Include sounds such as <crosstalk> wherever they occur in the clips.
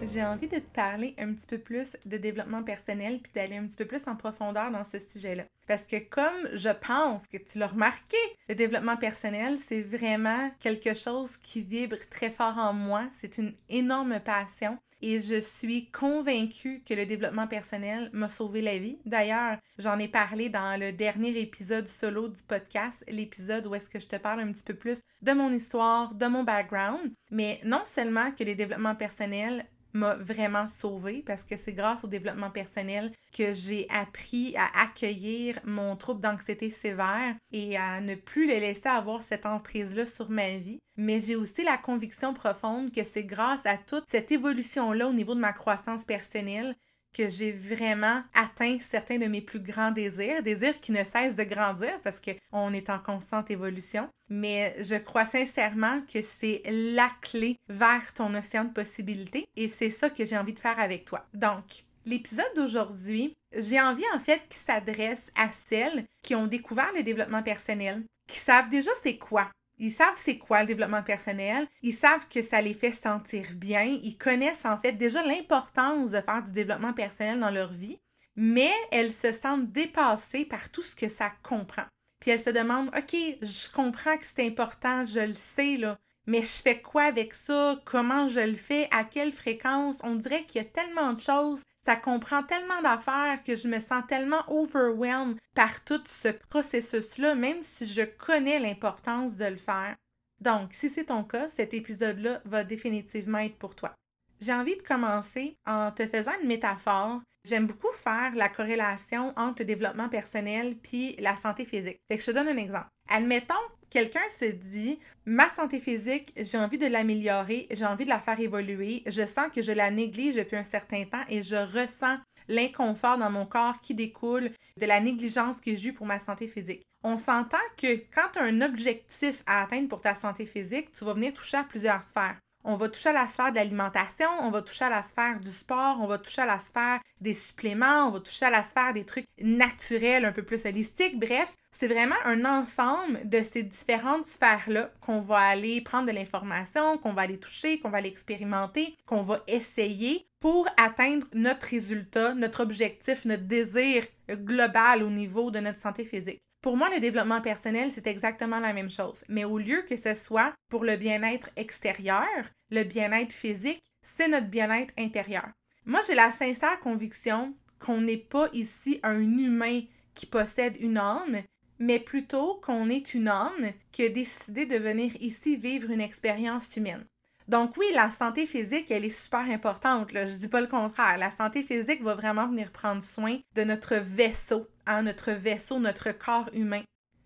J'ai envie de te parler un petit peu plus de développement personnel puis d'aller un petit peu plus en profondeur dans ce sujet-là. Parce que comme je pense que tu l'as remarqué, le développement personnel, c'est vraiment quelque chose qui vibre très fort en moi. C'est une énorme passion et je suis convaincue que le développement personnel m'a sauvé la vie. D'ailleurs, j'en ai parlé dans le dernier épisode solo du podcast, l'épisode où est-ce que je te parle un petit peu plus de mon histoire, de mon background, mais non seulement que le développement personnel m'a vraiment sauvée parce que c'est grâce au développement personnel que j'ai appris à accueillir mon trouble d'anxiété sévère et à ne plus le laisser avoir cette emprise-là sur ma vie. Mais j'ai aussi la conviction profonde que c'est grâce à toute cette évolution-là au niveau de ma croissance personnelle que j'ai vraiment atteint certains de mes plus grands désirs, désirs qui ne cessent de grandir parce qu'on est en constante évolution. Mais je crois sincèrement que c'est la clé vers ton océan de possibilités et c'est ça que j'ai envie de faire avec toi. Donc, l'épisode d'aujourd'hui, j'ai envie en fait qu'il s'adresse à celles qui ont découvert le développement personnel, qui savent déjà c'est quoi ils savent c'est quoi le développement personnel, ils savent que ça les fait sentir bien, ils connaissent en fait déjà l'importance de faire du développement personnel dans leur vie, mais elles se sentent dépassées par tout ce que ça comprend. Puis elles se demandent, OK, je comprends que c'est important, je le sais, là, mais je fais quoi avec ça? Comment je le fais? À quelle fréquence? On dirait qu'il y a tellement de choses ça comprend tellement d'affaires que je me sens tellement overwhelmed par tout ce processus-là, même si je connais l'importance de le faire. Donc, si c'est ton cas, cet épisode-là va définitivement être pour toi. J'ai envie de commencer en te faisant une métaphore. J'aime beaucoup faire la corrélation entre le développement personnel puis la santé physique. Fait que je te donne un exemple. Admettons quelqu'un se dit ma santé physique, j'ai envie de l'améliorer, j'ai envie de la faire évoluer, je sens que je la néglige depuis un certain temps et je ressens l'inconfort dans mon corps qui découle de la négligence que j'ai eue pour ma santé physique. On s'entend que quand tu as un objectif à atteindre pour ta santé physique, tu vas venir toucher à plusieurs sphères. On va toucher à la sphère de l'alimentation, on va toucher à la sphère du sport, on va toucher à la sphère des suppléments, on va toucher à la sphère des trucs naturels, un peu plus holistiques. Bref, c'est vraiment un ensemble de ces différentes sphères-là qu'on va aller prendre de l'information, qu'on va aller toucher, qu'on va aller expérimenter, qu'on va essayer pour atteindre notre résultat, notre objectif, notre désir global au niveau de notre santé physique. Pour moi, le développement personnel, c'est exactement la même chose. Mais au lieu que ce soit pour le bien-être extérieur, le bien-être physique, c'est notre bien-être intérieur. Moi, j'ai la sincère conviction qu'on n'est pas ici un humain qui possède une âme, mais plutôt qu'on est une âme qui a décidé de venir ici vivre une expérience humaine. Donc oui, la santé physique, elle est super importante. Là. Je dis pas le contraire. La santé physique va vraiment venir prendre soin de notre vaisseau, hein, notre vaisseau, notre corps humain.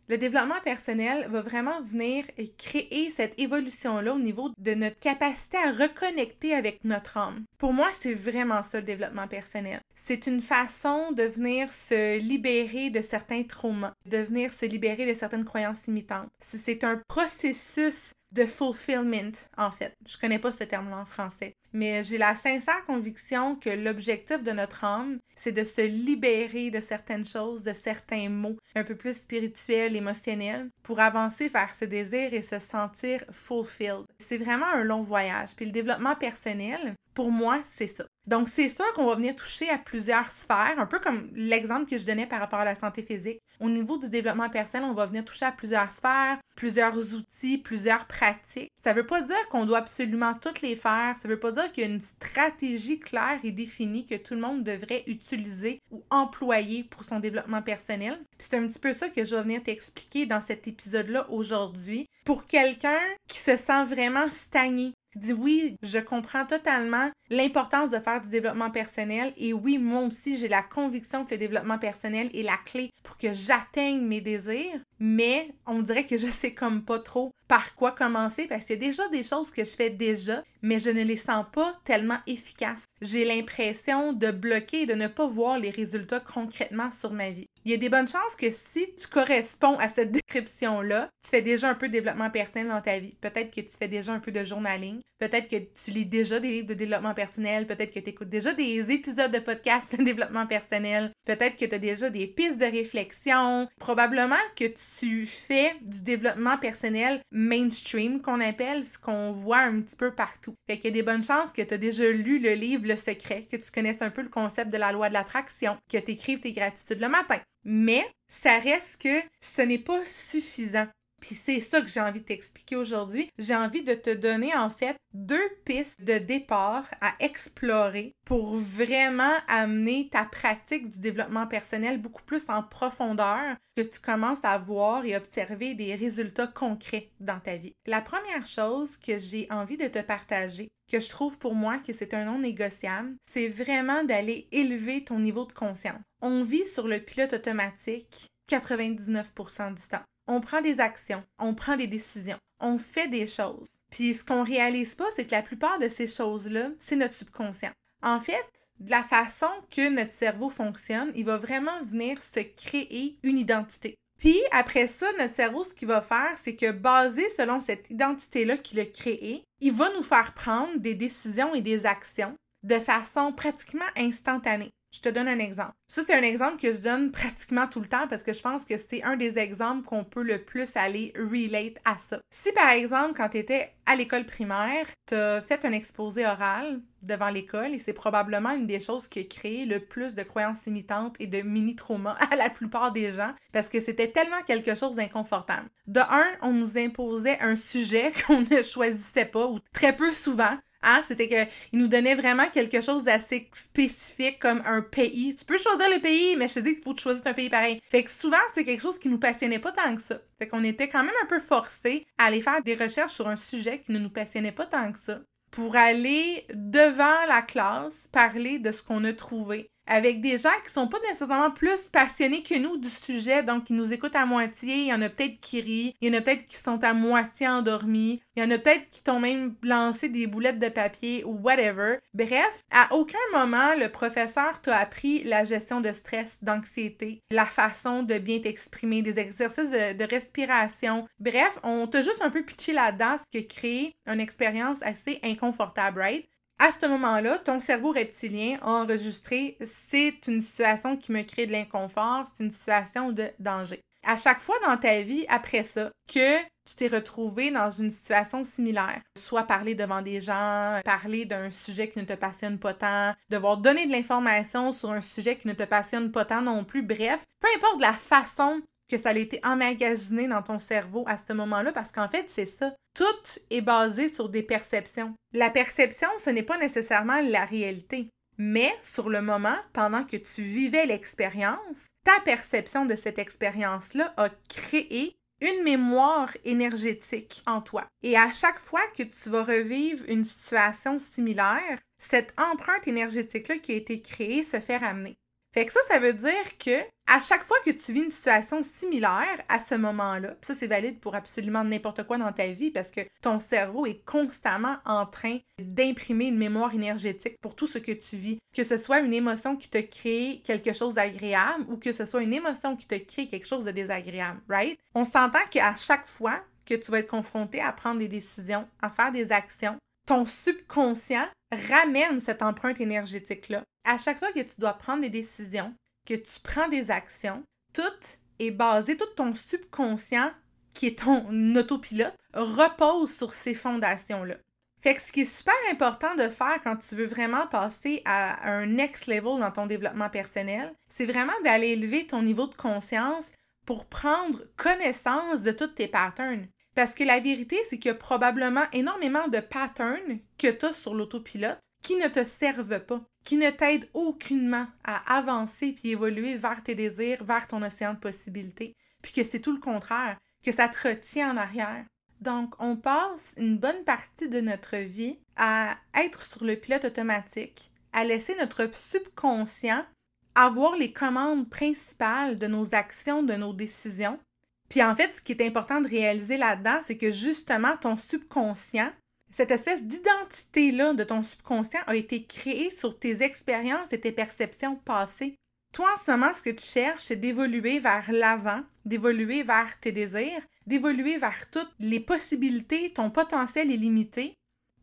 Le développement personnel va vraiment venir créer cette évolution-là au niveau de notre capacité à reconnecter avec notre âme. Pour moi, c'est vraiment ça le développement personnel. C'est une façon de venir se libérer de certains traumas, de venir se libérer de certaines croyances limitantes. C'est un processus de fulfillment, en fait. Je connais pas ce terme-là en français. Mais j'ai la sincère conviction que l'objectif de notre âme, c'est de se libérer de certaines choses, de certains mots un peu plus spirituels, émotionnels, pour avancer vers ce désir et se sentir fulfilled. C'est vraiment un long voyage. Puis le développement personnel, pour moi, c'est ça. Donc, c'est sûr qu'on va venir toucher à plusieurs sphères, un peu comme l'exemple que je donnais par rapport à la santé physique. Au niveau du développement personnel, on va venir toucher à plusieurs sphères, plusieurs outils, plusieurs pratiques. Ça ne veut pas dire qu'on doit absolument toutes les faire. Ça ne veut pas dire qu'il y a une stratégie claire et définie que tout le monde devrait utiliser ou employer pour son développement personnel. c'est un petit peu ça que je vais venir t'expliquer dans cet épisode-là aujourd'hui. Pour quelqu'un qui se sent vraiment stagné, dis oui, je comprends totalement l'importance de faire du développement personnel et oui, moi aussi, j'ai la conviction que le développement personnel est la clé pour que j'atteigne mes désirs, mais on dirait que je sais comme pas trop par quoi commencer parce qu'il y a déjà des choses que je fais déjà, mais je ne les sens pas tellement efficaces. J'ai l'impression de bloquer et de ne pas voir les résultats concrètement sur ma vie. Il y a des bonnes chances que si tu corresponds à cette description-là, tu fais déjà un peu de développement personnel dans ta vie. Peut-être que tu fais déjà un peu de journaling. Peut-être que tu lis déjà des livres de développement personnel. Peut-être que tu écoutes déjà des épisodes de podcast <laughs> de développement personnel. Peut-être que tu as déjà des pistes de réflexion. Probablement que tu fais du développement personnel mainstream qu'on appelle, ce qu'on voit un petit peu partout. Fait qu'il y a des bonnes chances que tu as déjà lu le livre Le Secret, que tu connaisses un peu le concept de la loi de l'attraction, que tu écrives tes gratitudes le matin. Mais ça reste que ce n'est pas suffisant. Puis c'est ça que j'ai envie de t'expliquer aujourd'hui. J'ai envie de te donner en fait deux pistes de départ à explorer pour vraiment amener ta pratique du développement personnel beaucoup plus en profondeur, que tu commences à voir et observer des résultats concrets dans ta vie. La première chose que j'ai envie de te partager, que je trouve pour moi que c'est un non négociable, c'est vraiment d'aller élever ton niveau de conscience. On vit sur le pilote automatique 99% du temps on prend des actions, on prend des décisions, on fait des choses. Puis ce qu'on réalise pas, c'est que la plupart de ces choses-là, c'est notre subconscient. En fait, de la façon que notre cerveau fonctionne, il va vraiment venir se créer une identité. Puis après ça, notre cerveau, ce qu'il va faire, c'est que basé selon cette identité-là qu'il a créée, il va nous faire prendre des décisions et des actions de façon pratiquement instantanée. Je te donne un exemple. Ça, c'est un exemple que je donne pratiquement tout le temps parce que je pense que c'est un des exemples qu'on peut le plus aller relate à ça. Si par exemple, quand tu étais à l'école primaire, tu as fait un exposé oral devant l'école et c'est probablement une des choses qui a créé le plus de croyances limitantes et de mini-traumas <laughs> à la plupart des gens parce que c'était tellement quelque chose d'inconfortable. De un, on nous imposait un sujet <laughs> qu'on ne choisissait pas ou très peu souvent. Hein? C'était qu'il nous donnait vraiment quelque chose d'assez spécifique comme un pays. Tu peux choisir le pays, mais je te dis qu'il faut choisisses un pays pareil. Fait que souvent, c'est quelque chose qui nous passionnait pas tant que ça. Fait qu'on était quand même un peu forcés à aller faire des recherches sur un sujet qui ne nous passionnait pas tant que ça pour aller devant la classe parler de ce qu'on a trouvé avec des gens qui sont pas nécessairement plus passionnés que nous du sujet, donc qui nous écoutent à moitié. Il y en a peut-être qui rient, il y en a peut-être qui sont à moitié endormis, il y en a peut-être qui t'ont même lancé des boulettes de papier ou whatever. Bref, à aucun moment le professeur t'a appris la gestion de stress, d'anxiété, la façon de bien t'exprimer, des exercices de, respiration. Bref, on t'a juste un peu pitché là-dedans, ce qui a créé une expérience assez inconfortable, right? À ce moment-là, ton cerveau reptilien a enregistré c'est une situation qui me crée de l'inconfort, c'est une situation de danger. À chaque fois dans ta vie, après ça, que tu t'es retrouvé dans une situation similaire, soit parler devant des gens, parler d'un sujet qui ne te passionne pas tant, devoir donner de l'information sur un sujet qui ne te passionne pas tant non plus, bref, peu importe la façon que ça a été emmagasiné dans ton cerveau à ce moment-là, parce qu'en fait, c'est ça. Tout est basé sur des perceptions. La perception, ce n'est pas nécessairement la réalité. Mais sur le moment, pendant que tu vivais l'expérience, ta perception de cette expérience-là a créé une mémoire énergétique en toi. Et à chaque fois que tu vas revivre une situation similaire, cette empreinte énergétique-là qui a été créée se fait ramener. Fait que ça, ça veut dire que à chaque fois que tu vis une situation similaire à ce moment-là, ça c'est valide pour absolument n'importe quoi dans ta vie parce que ton cerveau est constamment en train d'imprimer une mémoire énergétique pour tout ce que tu vis, que ce soit une émotion qui te crée quelque chose d'agréable ou que ce soit une émotion qui te crée quelque chose de désagréable, right? On s'entend qu'à chaque fois que tu vas être confronté à prendre des décisions, à faire des actions, ton subconscient ramène cette empreinte énergétique-là à chaque fois que tu dois prendre des décisions, que tu prends des actions, tout est basé, tout ton subconscient, qui est ton autopilote, repose sur ces fondations-là. Fait que ce qui est super important de faire quand tu veux vraiment passer à un next level dans ton développement personnel, c'est vraiment d'aller élever ton niveau de conscience pour prendre connaissance de tous tes patterns. Parce que la vérité, c'est qu'il y a probablement énormément de patterns que tu as sur l'autopilote qui ne te servent pas, qui ne t'aident aucunement à avancer puis évoluer vers tes désirs, vers ton océan de possibilités, puis que c'est tout le contraire, que ça te retient en arrière. Donc, on passe une bonne partie de notre vie à être sur le pilote automatique, à laisser notre subconscient avoir les commandes principales de nos actions, de nos décisions. Puis en fait, ce qui est important de réaliser là-dedans, c'est que justement, ton subconscient, cette espèce d'identité-là de ton subconscient a été créée sur tes expériences et tes perceptions passées. Toi, en ce moment, ce que tu cherches, c'est d'évoluer vers l'avant, d'évoluer vers tes désirs, d'évoluer vers toutes les possibilités, ton potentiel est limité.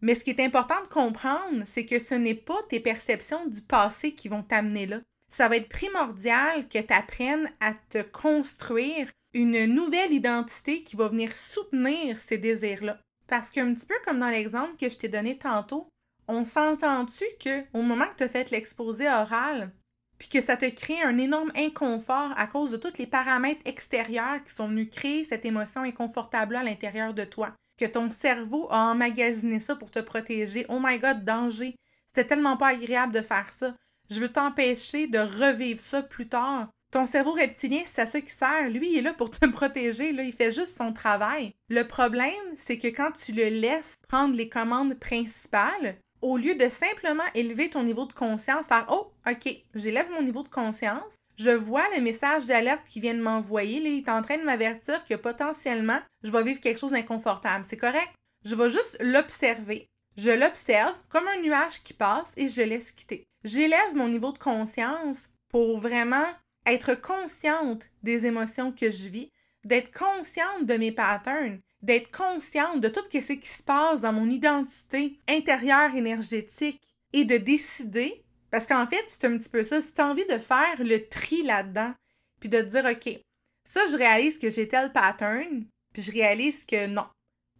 Mais ce qui est important de comprendre, c'est que ce n'est pas tes perceptions du passé qui vont t'amener là. Ça va être primordial que tu apprennes à te construire une nouvelle identité qui va venir soutenir ces désirs-là. Parce qu'un petit peu comme dans l'exemple que je t'ai donné tantôt, on s'entend-tu que au moment que tu as fait l'exposé oral, puis que ça te crée un énorme inconfort à cause de tous les paramètres extérieurs qui sont venus créer cette émotion inconfortable à l'intérieur de toi. Que ton cerveau a emmagasiné ça pour te protéger? Oh my god, danger. C'était tellement pas agréable de faire ça. Je veux t'empêcher de revivre ça plus tard. Ton cerveau reptilien, c'est à ça qui sert. Lui, il est là pour te <laughs> protéger. Là. Il fait juste son travail. Le problème, c'est que quand tu le laisses prendre les commandes principales, au lieu de simplement élever ton niveau de conscience, faire Oh, OK, j'élève mon niveau de conscience, je vois le message d'alerte qui vient de m'envoyer, il est en train de m'avertir que potentiellement, je vais vivre quelque chose d'inconfortable. C'est correct? Je vais juste l'observer. Je l'observe comme un nuage qui passe et je laisse quitter. J'élève mon niveau de conscience pour vraiment être consciente des émotions que je vis, d'être consciente de mes patterns, d'être consciente de tout ce qui se passe dans mon identité intérieure énergétique et de décider, parce qu'en fait, c'est un petit peu ça, si tu as envie de faire le tri là-dedans, puis de dire, OK, ça, je réalise que j'ai tel pattern, puis je réalise que non.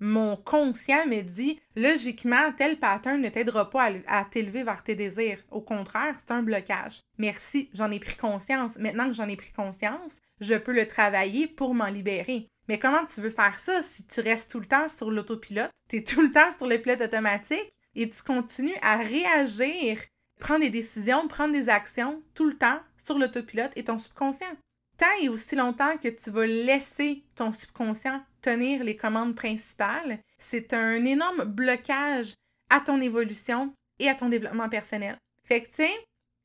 Mon conscient me dit, logiquement, tel pattern ne t'aidera pas à, t'élever vers tes désirs. Au contraire, c'est un blocage. Merci, j'en ai pris conscience. Maintenant que j'en ai pris conscience, je peux le travailler pour m'en libérer. Mais comment tu veux faire ça si tu restes tout le temps sur l'autopilote, tu es tout le temps sur le pilote automatique et tu continues à réagir, prendre des décisions, prendre des actions tout le temps sur l'autopilote et ton subconscient? Tant et aussi longtemps que tu vas laisser ton subconscient tenir les commandes principales, c'est un énorme blocage à ton évolution et à ton développement personnel. Fait que, tu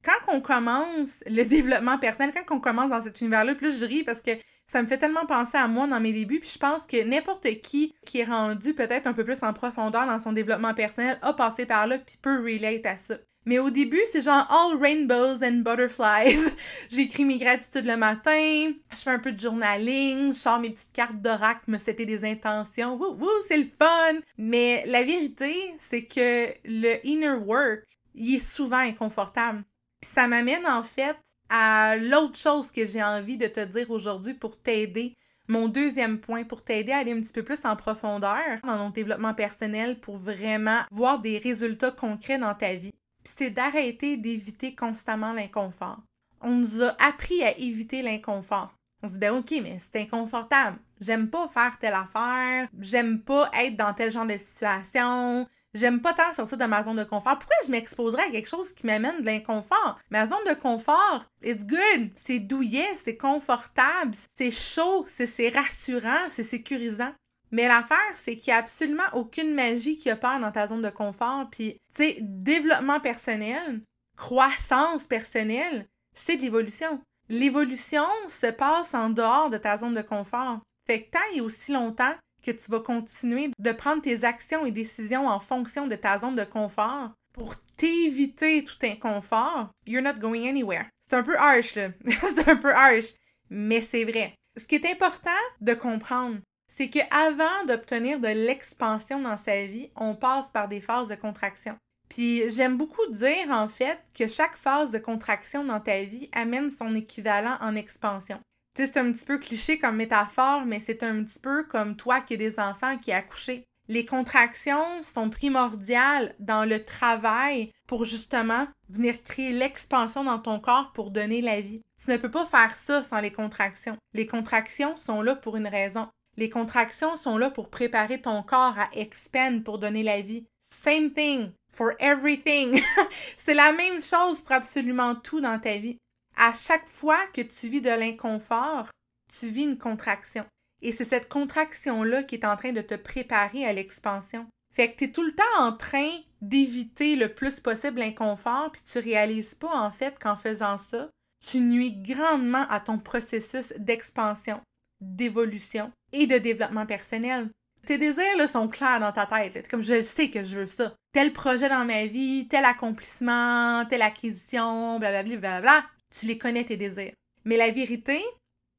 quand on commence le <laughs> développement personnel, quand on commence dans cet univers-là, plus je ris parce que ça me fait tellement penser à moi dans mes débuts, puis je pense que n'importe qui qui est rendu peut-être un peu plus en profondeur dans son développement personnel a passé par là puis peut relate à ça. Mais au début, c'est genre all rainbows and butterflies. <laughs> J'écris mes gratitudes le matin, je fais un peu de journaling, je sors mes petites cartes d'oracle, me c'était des intentions. Wouh, wouh, c'est le fun! Mais la vérité, c'est que le inner work, il est souvent inconfortable. Puis ça m'amène en fait à l'autre chose que j'ai envie de te dire aujourd'hui pour t'aider. Mon deuxième point, pour t'aider à aller un petit peu plus en profondeur dans ton développement personnel pour vraiment voir des résultats concrets dans ta vie, c'est d'arrêter d'éviter constamment l'inconfort. On nous a appris à éviter l'inconfort. On se dit, ben ok, mais c'est inconfortable. J'aime pas faire telle affaire. J'aime pas être dans tel genre de situation. J'aime pas tant sortir de ma zone de confort. Pourquoi je m'exposerais à quelque chose qui m'amène de l'inconfort? Ma zone de confort, it's good. C'est douillet, c'est confortable, c'est chaud, c'est rassurant, c'est sécurisant. Mais l'affaire, c'est qu'il n'y a absolument aucune magie qui opère dans ta zone de confort. Puis, tu sais, développement personnel, croissance personnelle, c'est de l'évolution. L'évolution se passe en dehors de ta zone de confort. Fait que tant et aussi longtemps que tu vas continuer de prendre tes actions et décisions en fonction de ta zone de confort pour t'éviter tout inconfort, you're not going anywhere. C'est un peu harsh, là. <laughs> c'est un peu harsh, mais c'est vrai. Ce qui est important de comprendre, c'est qu'avant d'obtenir de l'expansion dans sa vie, on passe par des phases de contraction. Puis j'aime beaucoup dire en fait que chaque phase de contraction dans ta vie amène son équivalent en expansion c'est un petit peu cliché comme métaphore, mais c'est un petit peu comme toi qui as des enfants qui as accouché. Les contractions sont primordiales dans le travail pour justement venir créer l'expansion dans ton corps pour donner la vie. Tu ne peux pas faire ça sans les contractions. Les contractions sont là pour une raison. Les contractions sont là pour préparer ton corps à expand pour donner la vie. Same thing for everything. <laughs> C'est la même chose pour absolument tout dans ta vie. À chaque fois que tu vis de l'inconfort, tu vis une contraction. Et c'est cette contraction-là qui est en train de te préparer à l'expansion. Fait que tu es tout le temps en train d'éviter le plus possible l'inconfort, puis tu réalises pas en fait qu'en faisant ça, tu nuis grandement à ton processus d'expansion, d'évolution et de développement personnel. Tes désirs là, sont clairs dans ta tête, comme je sais que je veux ça. Tel projet dans ma vie, tel accomplissement, telle acquisition, blablabla, blablabla. Tu les connais tes désirs. Mais la vérité,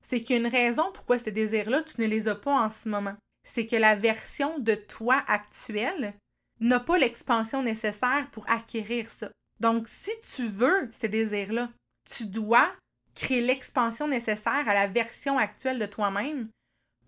c'est qu'il y a une raison pourquoi ces désirs-là, tu ne les as pas en ce moment. C'est que la version de toi actuelle n'a pas l'expansion nécessaire pour acquérir ça. Donc, si tu veux ces désirs-là, tu dois créer l'expansion nécessaire à la version actuelle de toi-même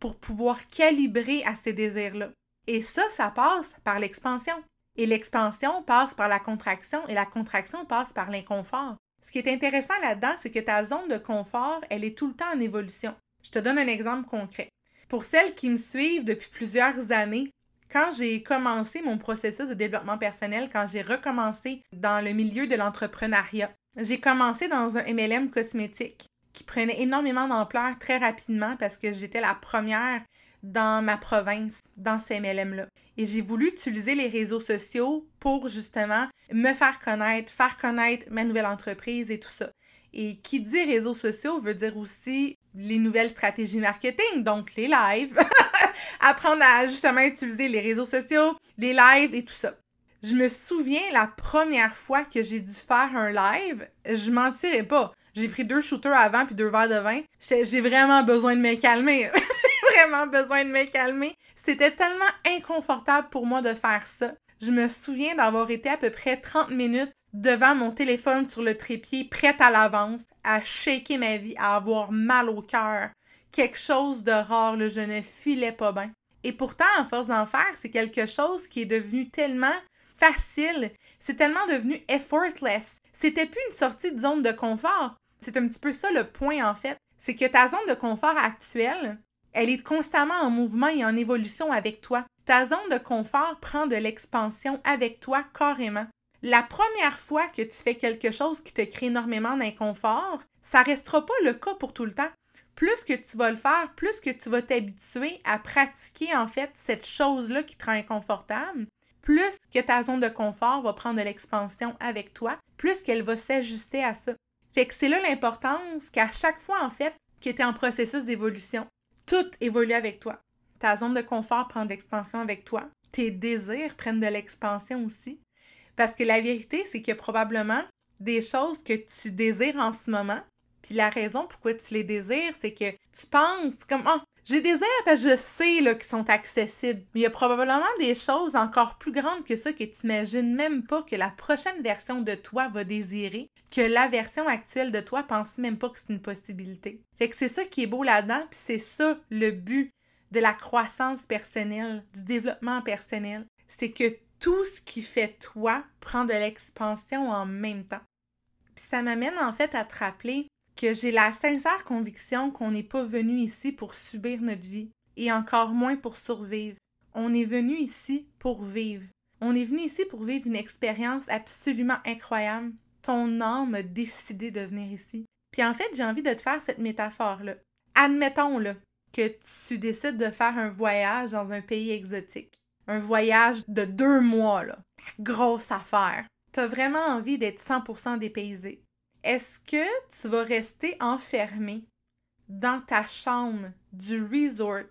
pour pouvoir calibrer à ces désirs-là. Et ça, ça passe par l'expansion. Et l'expansion passe par la contraction et la contraction passe par l'inconfort. Ce qui est intéressant là-dedans, c'est que ta zone de confort, elle est tout le temps en évolution. Je te donne un exemple concret. Pour celles qui me suivent depuis plusieurs années, quand j'ai commencé mon processus de développement personnel, quand j'ai recommencé dans le milieu de l'entrepreneuriat, j'ai commencé dans un MLM cosmétique qui prenait énormément d'ampleur très rapidement parce que j'étais la première dans ma province, dans ces MLM-là. Et j'ai voulu utiliser les réseaux sociaux pour justement me faire connaître, faire connaître ma nouvelle entreprise et tout ça. Et qui dit réseaux sociaux veut dire aussi les nouvelles stratégies marketing, donc les lives, <laughs> apprendre à justement utiliser les réseaux sociaux, les lives et tout ça. Je me souviens la première fois que j'ai dû faire un live, je mentirais pas. J'ai pris deux shooters avant puis deux verres de vin. J'ai vraiment besoin de me calmer. <laughs> j'ai vraiment besoin de me calmer. C'était tellement inconfortable pour moi de faire ça. Je me souviens d'avoir été à peu près 30 minutes devant mon téléphone sur le trépied, prête à l'avance, à shaker ma vie, à avoir mal au cœur. Quelque chose de rare, je ne filais pas bien. Et pourtant, en force d'en faire, c'est quelque chose qui est devenu tellement facile, c'est tellement devenu effortless. C'était plus une sortie de zone de confort. C'est un petit peu ça le point en fait. C'est que ta zone de confort actuelle, elle est constamment en mouvement et en évolution avec toi. Ta zone de confort prend de l'expansion avec toi carrément. La première fois que tu fais quelque chose qui te crée énormément d'inconfort, ça restera pas le cas pour tout le temps. Plus que tu vas le faire, plus que tu vas t'habituer à pratiquer en fait cette chose-là qui te rend inconfortable, plus que ta zone de confort va prendre de l'expansion avec toi, plus qu'elle va s'ajuster à ça. Fait que c'est là l'importance qu'à chaque fois, en fait, que tu es en processus d'évolution, tout évolue avec toi. Ta zone de confort prend de l'expansion avec toi. Tes désirs prennent de l'expansion aussi. Parce que la vérité, c'est a probablement des choses que tu désires en ce moment. Puis la raison pourquoi tu les désires, c'est que tu penses comme oh, j'ai des airs que je sais qu'ils sont accessibles. Mais il y a probablement des choses encore plus grandes que ça que tu n'imagines même pas que la prochaine version de toi va désirer, que la version actuelle de toi pense même pas que c'est une possibilité. Fait que c'est ça qui est beau là-dedans, puis c'est ça le but de la croissance personnelle, du développement personnel. C'est que tout ce qui fait toi prend de l'expansion en même temps. Puis ça m'amène en fait à te rappeler que j'ai la sincère conviction qu'on n'est pas venu ici pour subir notre vie, et encore moins pour survivre. On est venu ici pour vivre. On est venu ici pour vivre une expérience absolument incroyable. Ton âme a décidé de venir ici. Puis en fait, j'ai envie de te faire cette métaphore-là. Admettons-le que tu décides de faire un voyage dans un pays exotique. Un voyage de deux mois, là. Grosse affaire. T'as vraiment envie d'être 100% dépaysé est-ce que tu vas rester enfermé dans ta chambre du resort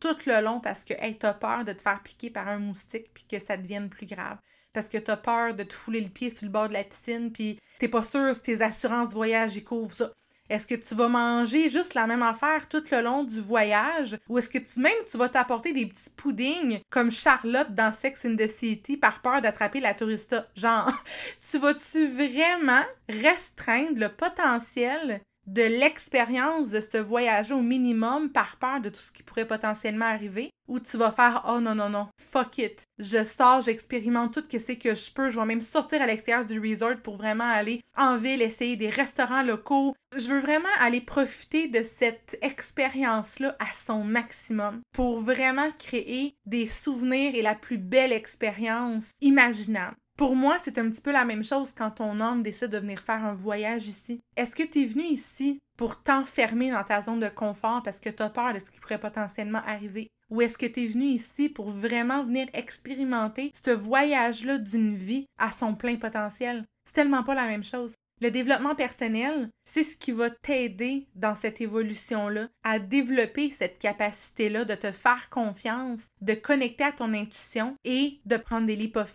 tout le long parce que tu as peur de te faire piquer par un moustique puis que ça devienne plus grave? Parce que tu as peur de te fouler le pied sur le bord de la piscine puis t'es pas sûr si tes assurances voyage y couvrent ça. Est-ce que tu vas manger juste la même affaire tout le long du voyage? Ou est-ce que tu même tu vas t'apporter des petits puddings comme Charlotte dans Sex in the City par peur d'attraper la tourista? Genre, <laughs> tu vas-tu vraiment restreindre le potentiel de l'expérience de ce voyage au minimum par peur de tout ce qui pourrait potentiellement arriver, ou tu vas faire oh non non non, fuck it. Je sors, j'expérimente tout ce que je peux, je vais même sortir à l'extérieur du resort pour vraiment aller en ville, essayer des restaurants locaux. Je veux vraiment aller profiter de cette expérience-là à son maximum pour vraiment créer des souvenirs et la plus belle expérience imaginable. Pour moi, c'est un petit peu la même chose quand ton homme décide de venir faire un voyage ici. Est-ce que tu es venu ici pour t'enfermer dans ta zone de confort parce que tu as peur de ce qui pourrait potentiellement arriver? Ou est-ce que tu es venu ici pour vraiment venir expérimenter ce voyage-là d'une vie à son plein potentiel? C'est tellement pas la même chose. Le développement personnel, c'est ce qui va t'aider dans cette évolution-là à développer cette capacité-là de te faire confiance, de connecter à ton intuition et de prendre des leap of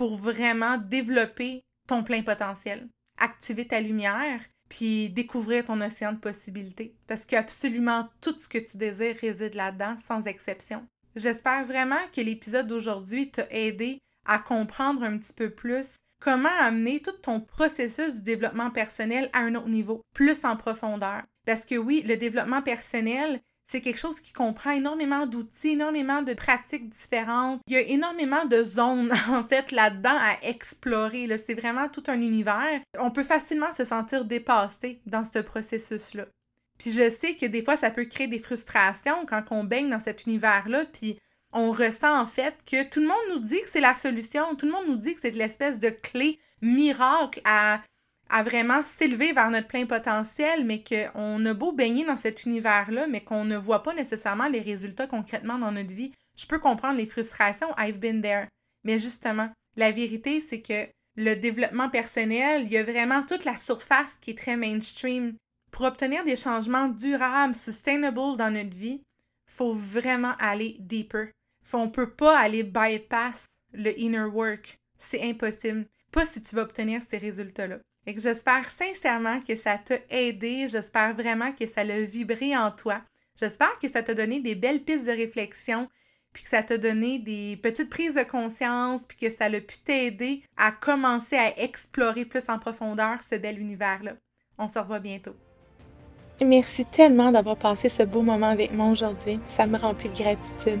pour vraiment développer ton plein potentiel, activer ta lumière, puis découvrir ton océan de possibilités. Parce qu'absolument tout ce que tu désires réside là-dedans, sans exception. J'espère vraiment que l'épisode d'aujourd'hui t'a aidé à comprendre un petit peu plus comment amener tout ton processus du développement personnel à un autre niveau, plus en profondeur. Parce que oui, le développement personnel, c'est quelque chose qui comprend énormément d'outils, énormément de pratiques différentes. Il y a énormément de zones, <laughs> en fait, là-dedans à explorer. C'est vraiment tout un univers. On peut facilement se sentir dépassé dans ce processus-là. Puis je sais que des fois, ça peut créer des frustrations quand on baigne dans cet univers-là, puis on ressent en fait que tout le monde nous dit que c'est la solution, tout le monde nous dit que c'est l'espèce de clé miracle à à vraiment s'élever vers notre plein potentiel, mais qu'on a beau baigner dans cet univers-là, mais qu'on ne voit pas nécessairement les résultats concrètement dans notre vie. Je peux comprendre les frustrations, I've been there. Mais justement, la vérité, c'est que le développement personnel, il y a vraiment toute la surface qui est très mainstream. Pour obtenir des changements durables, sustainable dans notre vie, faut vraiment aller deeper. On ne peut pas aller bypass le inner work. C'est impossible. Pas si tu vas obtenir ces résultats-là. Et j'espère sincèrement que ça t'a aidé, j'espère vraiment que ça l'a vibré en toi. J'espère que ça t'a donné des belles pistes de réflexion, puis que ça t'a donné des petites prises de conscience, puis que ça a pu t'aider à commencer à explorer plus en profondeur ce bel univers-là. On se revoit bientôt. Merci tellement d'avoir passé ce beau moment avec moi aujourd'hui. Ça me remplit de gratitude.